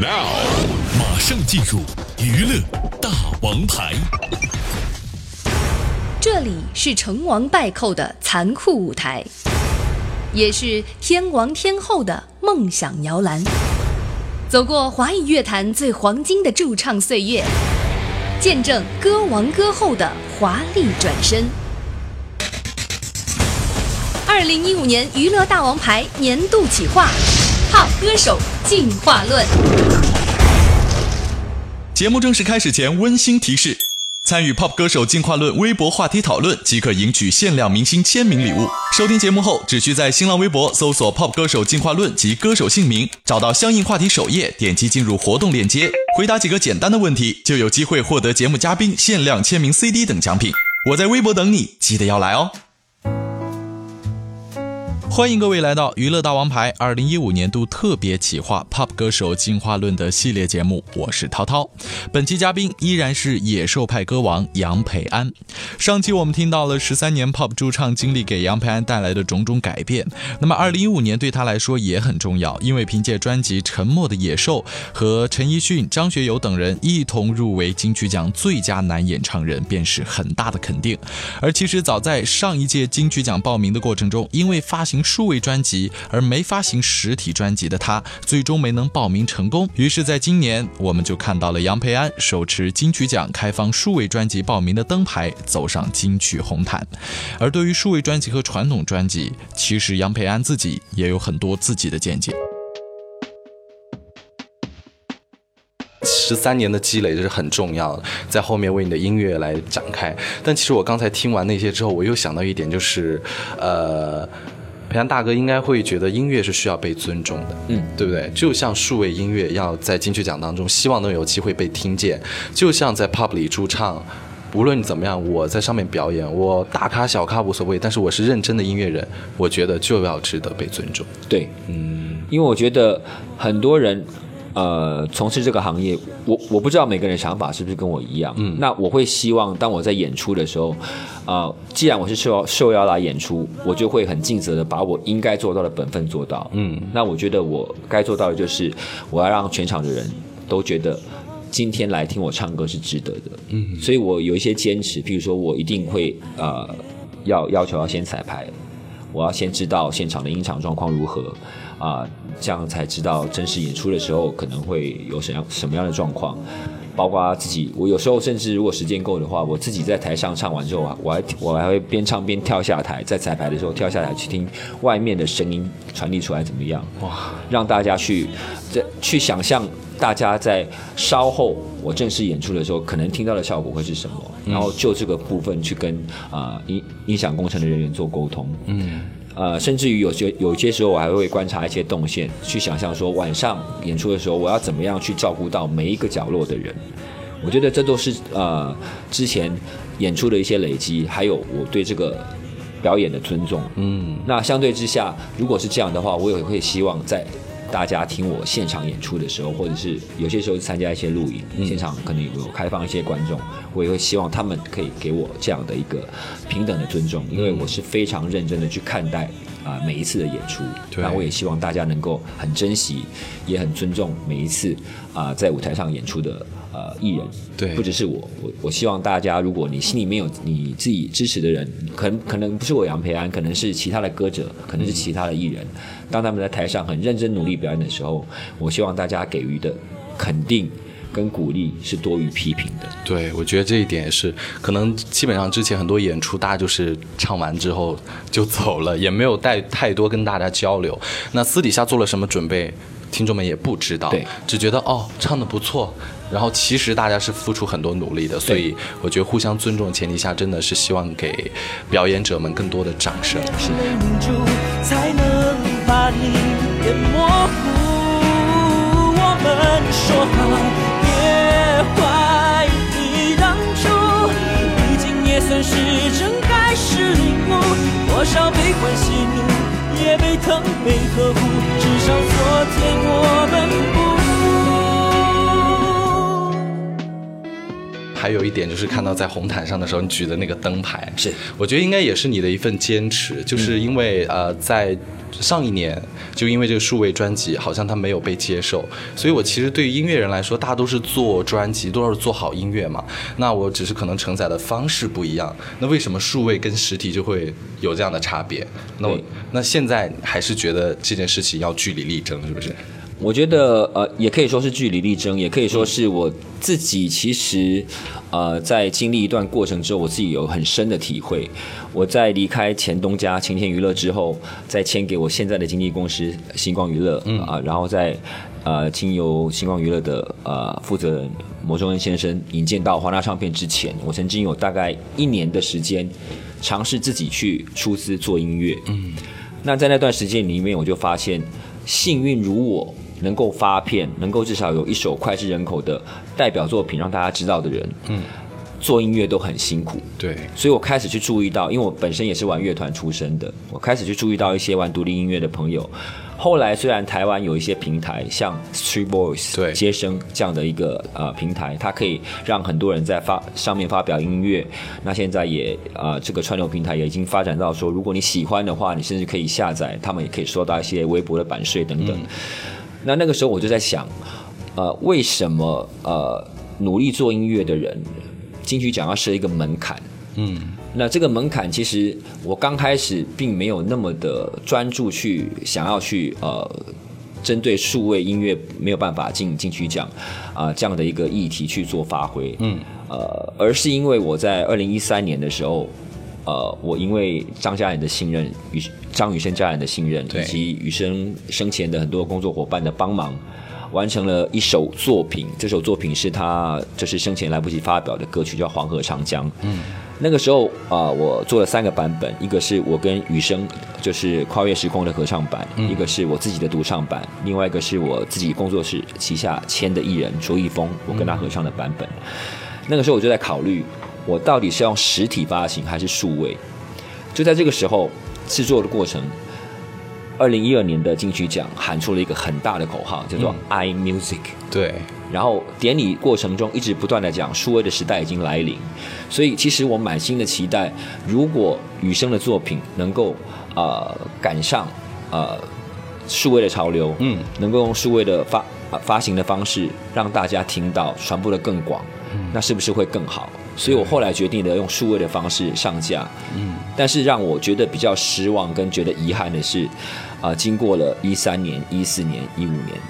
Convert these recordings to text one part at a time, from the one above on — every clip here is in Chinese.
Now，马上进入娱乐大王牌。这里是成王败寇的残酷舞台，也是天王天后的梦想摇篮。走过华语乐坛最黄金的驻唱岁月，见证歌王歌后的华丽转身。二零一五年娱乐大王牌年度企划好歌手进化论。节目正式开始前，温馨提示：参与 Pop 歌手进化论微博话题讨论，即可赢取限量明星签名礼物。收听节目后，只需在新浪微博搜索 “Pop 歌手进化论”及歌手姓名，找到相应话题首页，点击进入活动链接，回答几个简单的问题，就有机会获得节目嘉宾限量签名 CD 等奖品。我在微博等你，记得要来哦。欢迎各位来到娱乐大王牌二零一五年度特别企划 Pop 歌手进化论的系列节目，我是涛涛。本期嘉宾依然是野兽派歌王杨培安。上期我们听到了十三年 Pop 驻唱经历给杨培安带来的种种改变。那么二零一五年对他来说也很重要，因为凭借专辑《沉默的野兽》和陈奕迅、张学友等人一同入围金曲奖最佳男演唱人，便是很大的肯定。而其实早在上一届金曲奖报名的过程中，因为发行数位专辑而没发行实体专辑的他，最终没能报名成功。于是，在今年，我们就看到了杨培安手持金曲奖开放数位专辑报名的灯牌，走上金曲红毯。而对于数位专辑和传统专辑，其实杨培安自己也有很多自己的见解。十三年的积累这是很重要的，在后面为你的音乐来展开。但其实我刚才听完那些之后，我又想到一点，就是，呃，培安大哥应该会觉得音乐是需要被尊重的，嗯，对不对？就像数位音乐要在金曲奖当中，希望能有机会被听见，就像在 pub 里驻唱。无论怎么样，我在上面表演，我大咖小咖无所谓，但是我是认真的音乐人，我觉得就要值得被尊重。对，嗯，因为我觉得很多人。呃，从事这个行业，我我不知道每个人想法是不是跟我一样。嗯，那我会希望，当我在演出的时候，啊，既然我是受受邀来演出，我就会很尽责的把我应该做到的本分做到。嗯，那我觉得我该做到的就是，我要让全场的人都觉得今天来听我唱歌是值得的。嗯，所以我有一些坚持，譬如说我一定会呃要要求要先彩排，我要先知道现场的音场状况如何。啊，这样才知道真实演出的时候可能会有什样什么样的状况，包括自己，我有时候甚至如果时间够的话，我自己在台上唱完之后啊，我还我还会边唱边跳下台，在彩排的时候跳下台去听外面的声音传递出来怎么样，哇，让大家去在去想象大家在稍后我正式演出的时候可能听到的效果会是什么，然后就这个部分去跟啊音音响工程的人员做沟通，嗯。呃，甚至于有些有些时候，我还会观察一些动线，去想象说晚上演出的时候，我要怎么样去照顾到每一个角落的人。我觉得这都是呃之前演出的一些累积，还有我对这个表演的尊重。嗯，那相对之下，如果是这样的话，我也会希望在大家听我现场演出的时候，或者是有些时候参加一些录影，现场可能有开放一些观众，我也会希望他们可以给我这样的一个平等的尊重，因为我是非常认真的去看待啊、每一次的演出，那我也希望大家能够很珍惜，也很尊重每一次啊、在舞台上演出的呃艺人，对不只是我，我我希望大家，如果你心里面有你自己支持的人，可能可能不是我杨培安，可能是其他的歌者，可能是其他的艺人，当他们在台上很认真努力表演的时候，我希望大家给予的肯定跟鼓励是多于批评的。对，我觉得这一点也是，可能基本上之前很多演出，大家就是唱完之后就走了，也没有带太多跟大家交流。那私底下做了什么准备，听众们也不知道对，只觉得哦唱的不错。然后其实大家是付出很多努力的，所以我觉得互相尊重的前提下，真的是希望给表演者们更多的掌声。是。才能把你也模糊。我们说好，别怀疑当初，毕竟也算是真开始领悟，多少悲欢喜怒，也被疼被呵护，至少昨天我们还有一点就是看到在红毯上的时候，你举的那个灯牌，是我觉得应该也是你的一份坚持，就是因为、呃，在上一年就因为这个数位专辑好像它没有被接受，所以我其实对于音乐人来说，大家都是做专辑，都是做好音乐嘛。那我只是可能承载的方式不一样，那为什么数位跟实体就会有这样的差别？那我那现在还是觉得这件事情要据理力争，是不是？我觉得呃，也可以说是据理力争，也可以说是我自己其实呃，在经历一段过程之后，我自己有很深的体会。我在离开前东家晴天娱乐之后，再签给我现在的经纪公司星光娱乐，啊、然后再呃经由星光娱乐的呃负责人魔中恩先生引荐到华纳唱片之前，我曾经有大概一年的时间尝试自己去出资做音乐。嗯，那在那段时间里面，我就发现，幸运如我能够发片，能够至少有一首脍炙人口的代表作品让大家知道的人，嗯，做音乐都很辛苦。对，所以我开始去注意到，因为我本身也是玩乐团出身的，我开始去注意到一些玩独立音乐的朋友。后来虽然台湾有一些平台，像 Street Voice 对接生这样的一个呃平台，它可以让很多人在发上面发表音乐。那现在也呃这个串流平台也已经发展到说，如果你喜欢的话，你甚至可以下载，他们也可以收到一些微博的版税等等。那那个时候我就在想，呃，为什么呃努力做音乐的人，金曲奖要设一个门槛？嗯，那这个门槛其实我刚开始并没有那么的专注去想要去呃。针对数位音乐没有办法进金曲奖啊、这样的一个议题去做发挥，嗯，呃，而是因为我在二零一三年的时候，呃，我因为张家人的信任，与张雨生家人的信任，以及雨生生前的很多工作伙伴的帮忙，完成了一首作品。这首作品是他就是生前来不及发表的歌曲，叫《黄河长江》。嗯，那个时候啊、呃我做了三个版本，一个是我跟雨生就是跨越时空的合唱版，一个是我自己的独唱版，另外一个是我自己工作室旗下签的艺人卓一峰，我跟他合唱的版本。那个时候我就在考虑，我到底是要用实体发行还是数位？就在这个时候，制作的过程，二零一二年的金曲奖喊出了一个很大的口号，叫做 “i music”。对，然后典礼过程中一直不断的讲数位的时代已经来临，所以其实我满心的期待，如果雨生的作品能够呃赶上呃数位的潮流，嗯，能够用数位的发、呃发行的方式让大家听到，传播的更广，嗯。那是不是会更好？所以我后来决定的用数位的方式上架，嗯，但是让我觉得比较失望跟觉得遗憾的是，啊、经过了一三年、一四年、一五年，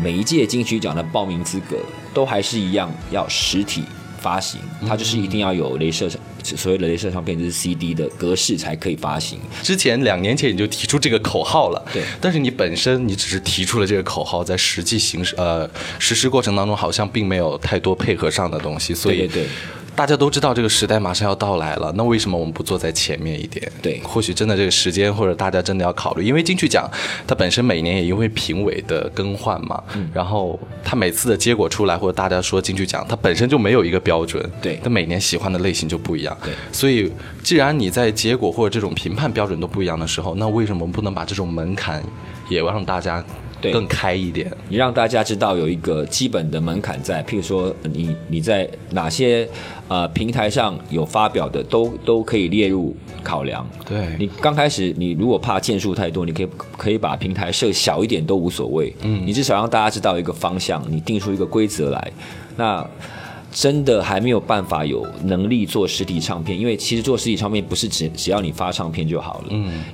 每一届金曲奖的报名资格都还是一样要实体发行，它就是一定要有镭射所谓的镭射唱片，就是 CD 的格式才可以发行。之前两年前你就提出这个口号了，对但是你本身你只是提出了这个口号，在实际行使呃实施过程当中，好像并没有太多配合上的东西，所以对对对大家都知道这个时代马上要到来了，那为什么我们不坐在前面一点？对。或许真的这个时间，或者大家真的要考虑，因为金曲奖它本身每年也因为评委的更换嘛，嗯。然后它每次的结果出来，或者大家说金曲奖，它本身就没有一个标准，对。它每年喜欢的类型就不一样，对。所以既然你在结果或者这种评判标准都不一样的时候，那为什么不能把这种门槛也让大家对更开一点？你让大家知道有一个基本的门槛在，譬如说你你在哪些呃平台上有发表的，都都可以列入考量。对你刚开始，你如果怕件数太多，你可以可以把平台设小一点都无所谓。嗯，你至少让大家知道一个方向，你定出一个规则来。那真的还没有办法有能力做实体唱片，因为其实做实体唱片不是只只要你发唱片就好了。嗯，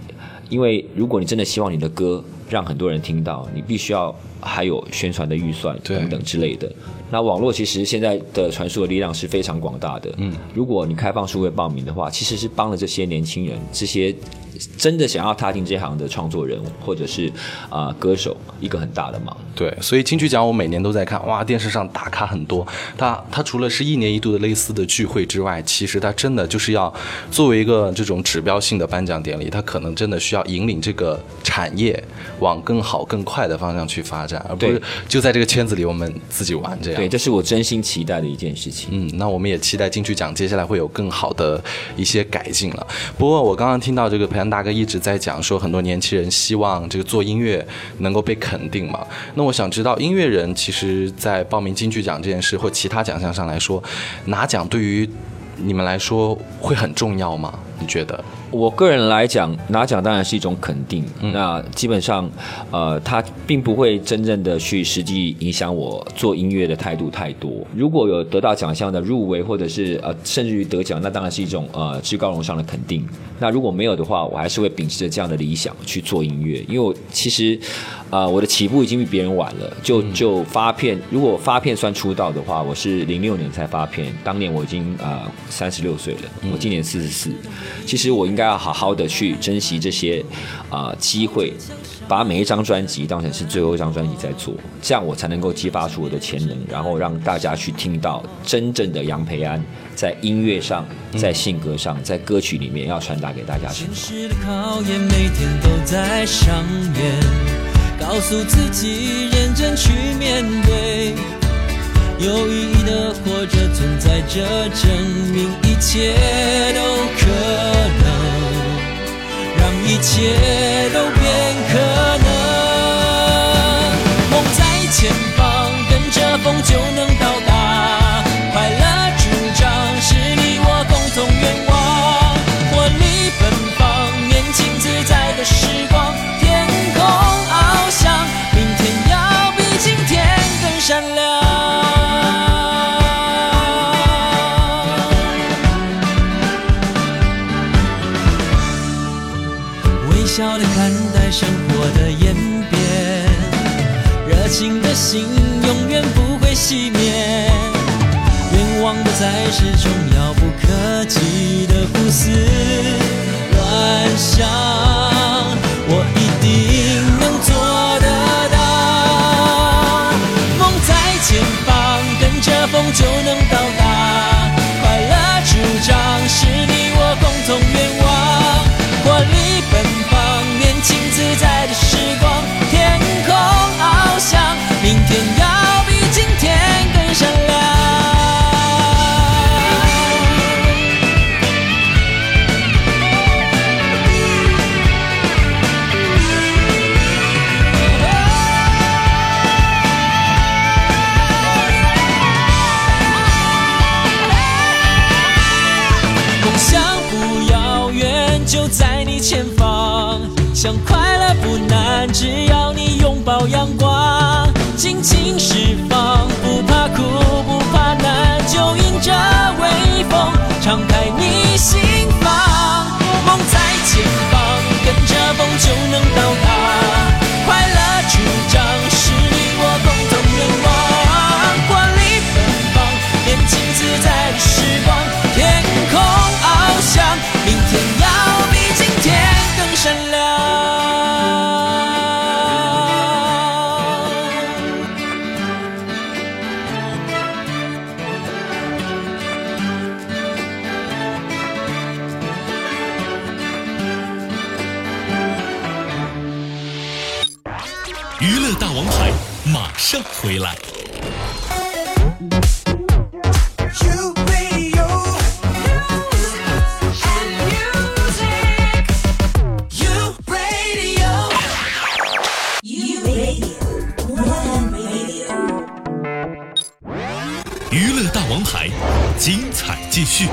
因为如果你真的希望你的歌让很多人听到，你必须要还有宣传的预算等等之类的。那网络其实现在的传输的力量是非常广大的。嗯，如果你开放数位报名的话，其实是帮了这些年轻人，这些真的想要踏进这行的创作人或者是啊、歌手一个很大的忙。对，所以金曲奖我每年都在看，哇，电视上打卡很多。它它除了是一年一度的类似的聚会之外，其实它真的就是要作为一个这种指标性的颁奖典礼，它可能真的需要引领这个产业往更好、更快的方向去发展，而不是就在这个圈子里我们自己玩这样。对，这是我真心期待的一件事情。嗯，那我们也期待金曲奖接下来会有更好的一些改进了。不过我刚刚听到这个培安大哥一直在讲说，很多年轻人希望这个做音乐能够被肯定嘛。那我想知道，音乐人其实在报名金曲奖这件事或其他奖项上来说，拿奖对于你们来说会很重要吗？你觉得？我个人来讲，拿奖当然是一种肯定。那基本上，呃，它并不会真正的去实际影响我做音乐的态度太多。如果有得到奖项的入围，或者是呃，甚至于得奖，那当然是一种呃至高荣上的肯定。那如果没有的话，我还是会秉持着这样的理想去做音乐，因为我其实，呃，我的起步已经比别人晚了。就就发片，如果发片算出道的话，我是零六年才发片，当年我已经啊三十六岁了，我今年四十四。其实我应该该要好好的去珍惜这些啊、机会，把每一张专辑当成是最后一张专辑在做，这样我才能够激发出我的潜能，然后让大家去听到真正的杨培安在音乐上、在性格上、在歌曲里面要传达给大家什么。考验每天都在上演，告诉自己认真去面对，有意义的活着存在着，证明一切都一切都变心永远不会熄灭。愿望不再是种遥不可及快乐不难，只要你拥抱阳光，尽情释放，不怕苦，不怕难，就迎着微风，敞开你心房。梦在前方，跟着风就能到达。One radio. 娱乐大王牌，精彩继续。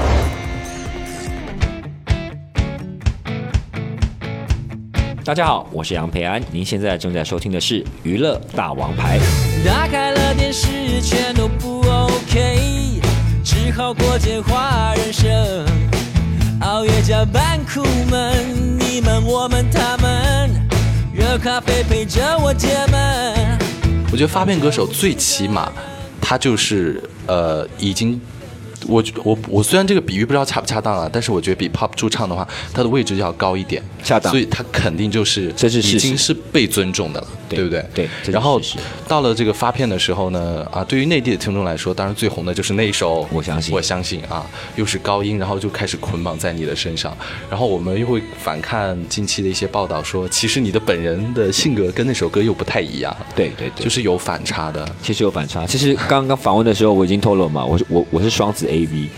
大家好，我是杨培安，您现在正在收听的是《娱乐大王牌》。打开了电视，全都不 OK，只好过简化人生。熬夜加班苦闷，你们我们他们，热咖啡陪着我解闷。我觉得发片歌手最起码，他就是呃已经。我我我虽然这个比喻不知道恰不恰当啊，但是我觉得比 pop 驻唱的话，它的位置要高一点。恰当所以他肯定就是这是已经是被尊重的了，对不对？对然后到了这个发片的时候呢，啊，对于内地的听众来说，当然最红的就是那一首《我相信我相信啊，又是高音，然后就开始捆绑在你的身上。然后我们又会反看近期的一些报道说，其实你的本人的性格跟那首歌又不太一样，对对对，就是有反差的。其实有反差。其实刚刚访问的时候，我已经透露了嘛，我是我我是双子 A V，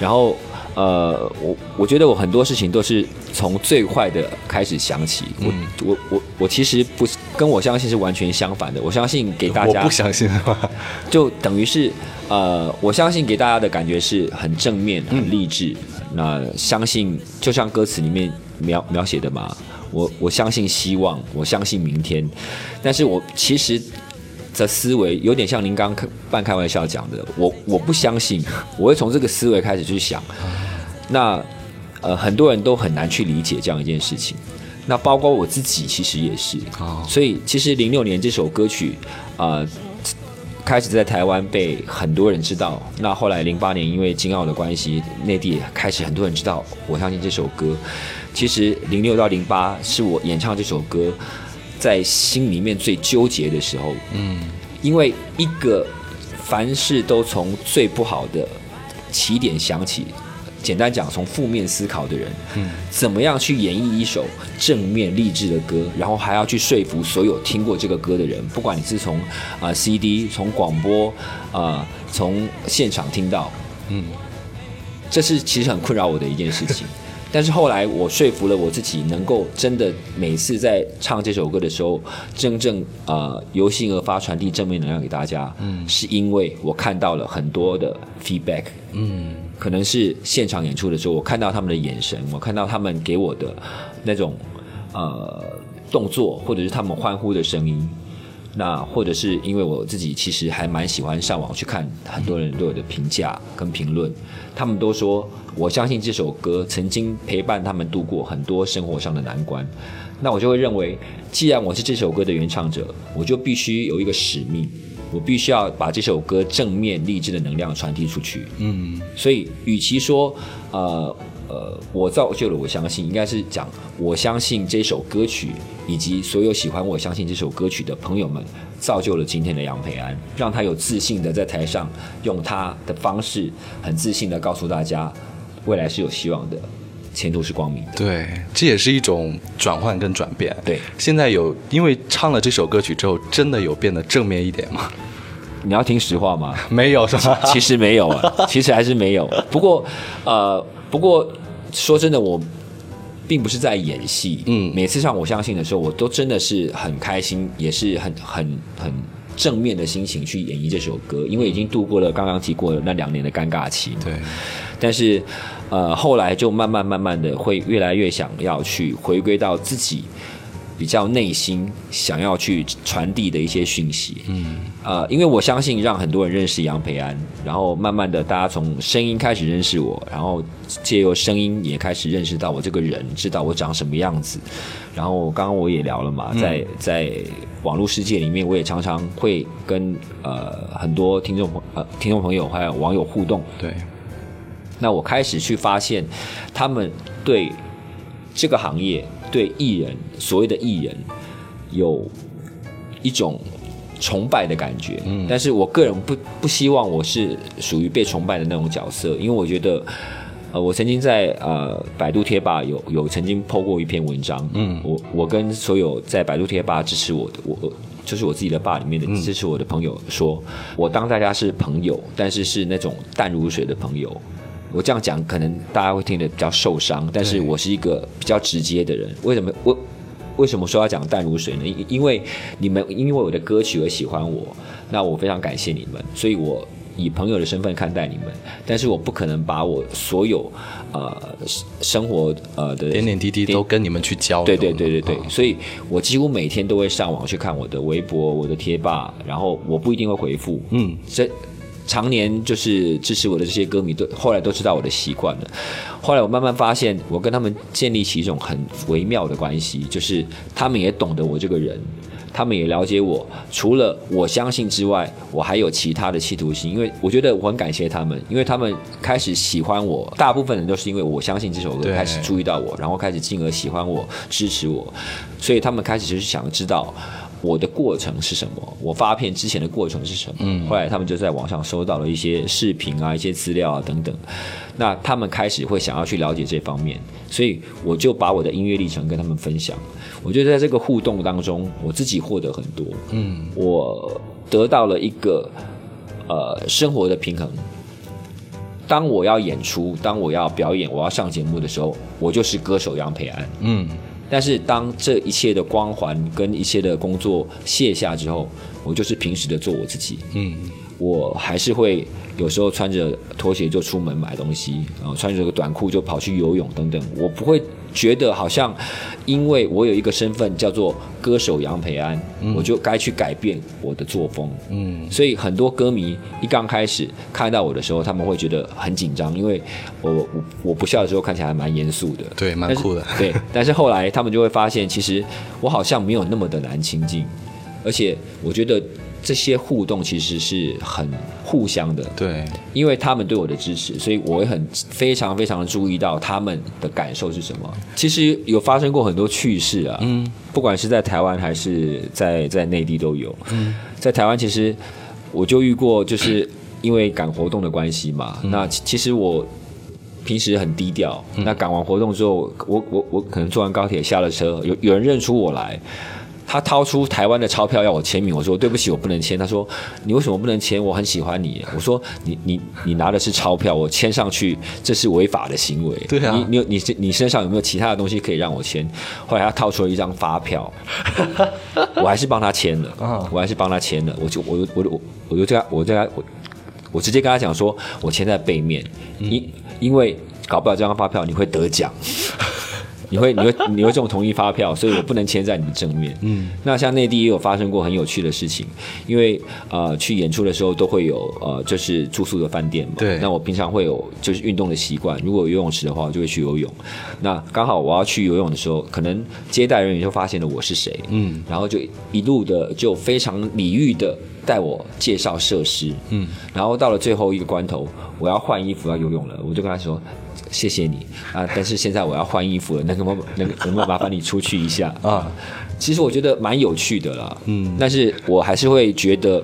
然后呃，我我觉得我很多事情都是从最坏的开始想起。我、我我我其实不是跟我相信是完全相反的。我相信给大家我不相信的话？就等于是呃，我相信给大家的感觉是很正面、很励志。那相信就像歌词里面描描写的嘛，我我相信希望，我相信明天。但是我其实的思维有点像您刚刚半开玩笑讲的，我我不相信，我会从这个思维开始去想。那呃，很多人都很难去理解这样一件事情。那包括我自己，其实也是。哦所以其实零六年这首歌曲，啊、开始在台湾被很多人知道。那后来零八年因为金奥的关系，内地也开始很多人知道。我相信这首歌，其实零六到零八是我演唱这首歌在心里面最纠结的时候。嗯，因为一个凡事都从最不好的起点想起。简单讲，从负面思考的人，嗯，怎么样去演绎一首正面励志的歌，然后还要去说服所有听过这个歌的人，不管你是从啊、CD、从广播啊、从现场听到，嗯，这是其实很困扰我的一件事情。但是后来我说服了我自己，能够真的每次在唱这首歌的时候，真正呃由心而发，传递正面能量给大家，嗯，是因为我看到了很多的 feedback，嗯，可能是现场演出的时候，我看到他们的眼神，我看到他们给我的那种呃动作，或者是他们欢呼的声音。那或者是因为我自己其实还蛮喜欢上网去看很多人对我的评价跟评论，他们都说我相信这首歌曾经陪伴他们度过很多生活上的难关，那我就会认为，既然我是这首歌的原唱者，我就必须有一个使命，我必须要把这首歌正面励志的能量传递出去。嗯，所以与其说呃呃我造就了我相信，应该是讲我相信这首歌曲，以及所有喜欢我相信这首歌曲的朋友们，造就了今天的杨培安，让他有自信的在台上用他的方式，很自信的告诉大家，未来是有希望的，前途是光明的。对，这也是一种转换跟转变。对现在有因为唱了这首歌曲之后，真的有变得正面一点吗？你要听实话吗？没有是吧？其实没有啊，其实还是没有。不过，呃，不过说真的，我并不是在演戏。嗯每次唱我相信的时候，我都真的是很开心，也是很很很正面的心情去演绎这首歌，因为已经度过了刚刚提过的那两年的尴尬期。对，但是，呃，后来就慢慢慢慢的会越来越想要去回归到自己比较内心想要去传递的一些讯息。嗯，呃，因为我相信让很多人认识杨培安，然后慢慢的大家从声音开始认识我，然后借由声音也开始认识到我这个人，知道我长什么样子。然后刚刚我也聊了嘛，在在网络世界里面，我也常常会跟呃很多听众朋呃听众朋友还有网友互动。对，那我开始去发现，他们对这个行业、对艺人，所谓的艺人，有一种崇拜的感觉。嗯，但是我个人不不希望我是属于被崇拜的那种角色，因为我觉得。呃，我曾经在呃百度贴吧有有曾经 PO 过一篇文章，嗯，我我跟所有在百度贴吧支持我的，我我就是我自己的吧里面的支持我的朋友说，我当大家是朋友，但是是那种淡如水的朋友，我这样讲，可能大家会听得比较受伤，但是我是一个比较直接的人。为什么我为什么说要讲淡如水呢？因因为你们因为我的歌曲而喜欢我，那我非常感谢你们，所以我以朋友的身份看待你们。但是我不可能把我所有呃生活呃的点点滴滴都跟你们去交流。对对对对对，啊所以我几乎每天都会上网去看我的微博、我的贴吧，然后我不一定会回复，嗯，这常年就是支持我的这些歌迷都后来都知道我的习惯了。后来我慢慢发现，我跟他们建立起一种很微妙的关系，就是他们也懂得我这个人。他们也了解我，除了我相信之外，我还有其他的企图心。因为我觉得我很感谢他们，因为他们开始喜欢我，大部分人都是因为我相信这首歌开始注意到我，然后开始进而喜欢我、支持我，所以他们开始就是想知道。我的过程是什么？我发片之前的过程是什么？嗯，后来他们就在网上收到了一些视频啊、一些资料啊等等，那他们开始会想要去了解这方面，所以我就把我的音乐历程跟他们分享。我觉得在这个互动当中，我自己获得很多，嗯，我得到了一个呃生活的平衡。当我要演出，当我要表演，我要上节目的时候，我就是歌手杨培安。嗯，但是当这一切的光环跟一切的工作卸下之后，我就是平时的做我自己。嗯，我还是会有时候穿着拖鞋就出门买东西，然后穿着个短裤就跑去游泳等等。我不会觉得好像因为我有一个身份叫做歌手杨培安，我就该去改变我的作风。嗯，所以很多歌迷一刚开始看到我的时候，他们会觉得很紧张，因为我我我不笑的时候看起来还蛮严肃的。对，蛮酷的。对，但是后来他们就会发现，其实我好像没有那么的难亲近，而且我觉得这些互动其实是很互相的。对，因为他们对我的支持，所以我会很非常非常的注意到他们的感受是什么。其实有发生过很多趣事啊，嗯，不管是在台湾还是在在内地都有。嗯，在台湾其实我就遇过，就是因为赶活动的关系嘛，那其其实我。平时很低调，那赶完活动之后，我我我可能坐完高铁下了车，有有人认出我来，他掏出台湾的钞票要我签名，我说对不起，我不能签。他说你为什么不能签？我很喜欢你。我说你你你拿的是钞票，我签上去这是违法的行为。对啊你你有你你身上有没有其他的东西可以让我签？后来他掏出了一张发票，我还是帮他签了，我还是帮他签了。我就我就我就我就这样我就跟他我我直接跟他讲说，我签在背面，因因为搞不了这张发票你会得奖。你会你会你会中同意发票，所以我不能签在你的正面。嗯，那像内地也有发生过很有趣的事情，因为呃去演出的时候都会有呃就是住宿的饭店嘛。对那我平常会有就是运动的习惯，如果有游泳池的话，我就会去游泳。那刚好我要去游泳的时候，可能接待人员就发现了我是谁，嗯，然后就一路的就非常礼遇的带我介绍设施，嗯，然后到了最后一个关头，我要换衣服要游泳了，我就跟他说。谢谢你啊！但是现在我要换衣服了，能不能能能不能麻烦你出去一下啊？其实我觉得蛮有趣的啦，嗯，但是我还是会觉得，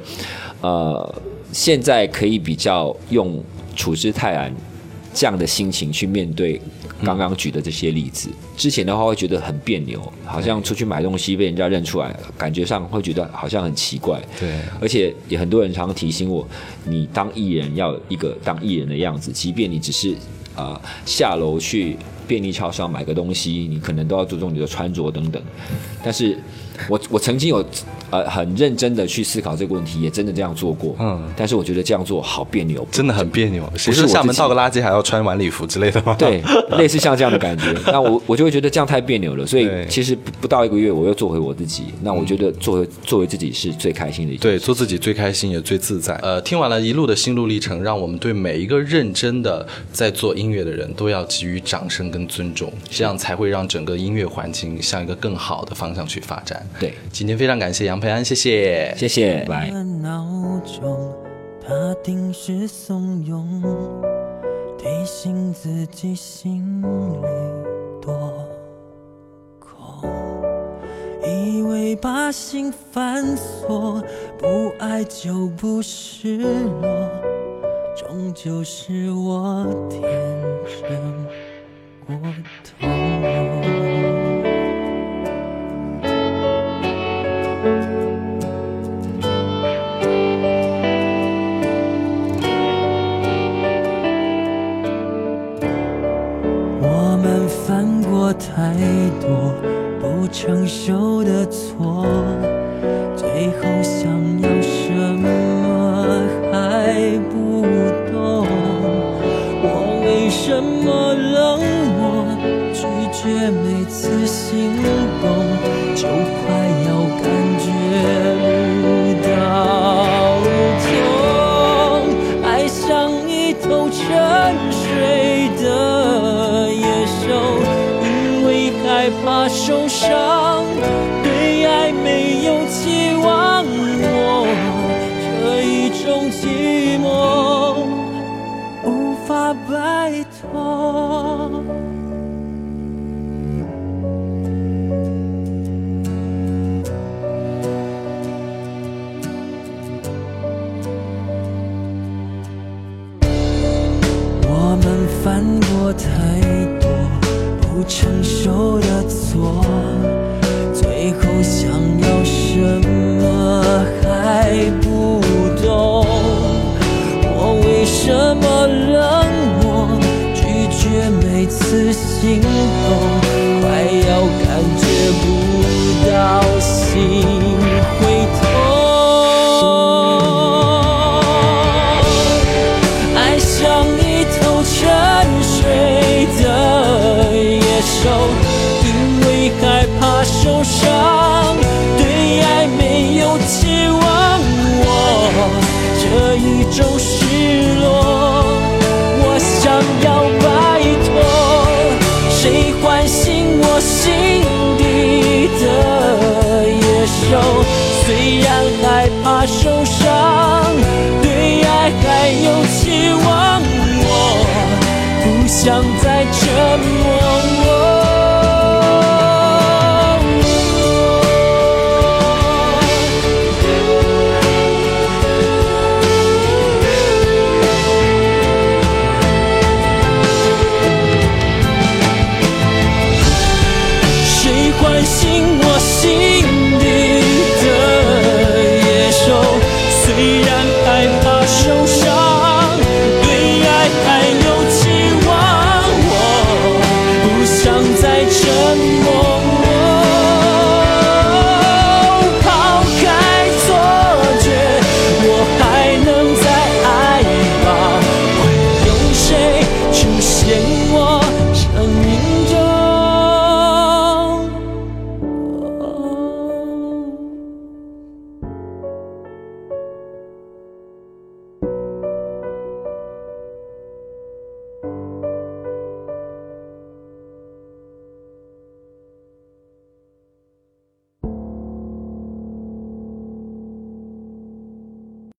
呃，现在可以比较用处之泰然这样的心情去面对刚刚举的这些例子。之前的话会觉得很别扭，好像出去买东西被人家认出来，感觉上会觉得好像很奇怪。对而且也很多人常常提醒我，你当艺人要一个当艺人的样子，即便你只是啊下楼去便利超商买个东西，你可能都要注重你的穿着等等。但是我我曾经有呃很认真的去思考这个问题，也真的这样做过。嗯但是我觉得这样做好别扭，真的很别扭。谁是厦门倒个垃圾还要穿晚礼服之类的吗？对，类似像这样的感觉，那我我就会觉得这样太别扭了，所以其实不不到一个月，我又做回我自己。那我觉得做回做回自己是最开心的一件对，做自己最开心也最自在。呃，听完了一路的心路历程，让我们对每一个认真的在做音乐的人都要给予掌声跟尊重，这样才会让整个音乐环境向一个更好的方向去发展。对，今天非常感谢杨培安，谢谢。谢谢，拜。闹钟，它定时怂恿，提醒自己心里多空。以为把心反锁，不爱就不失落，终究是我天真过头。拜托。我们犯过太多不成熟的错，最后想要什么次心痛，快要感觉不到心会痛。爱像一头沉睡的野兽，因为害怕受伤，虽然害怕受伤，对爱还有期望，我不想再沉默。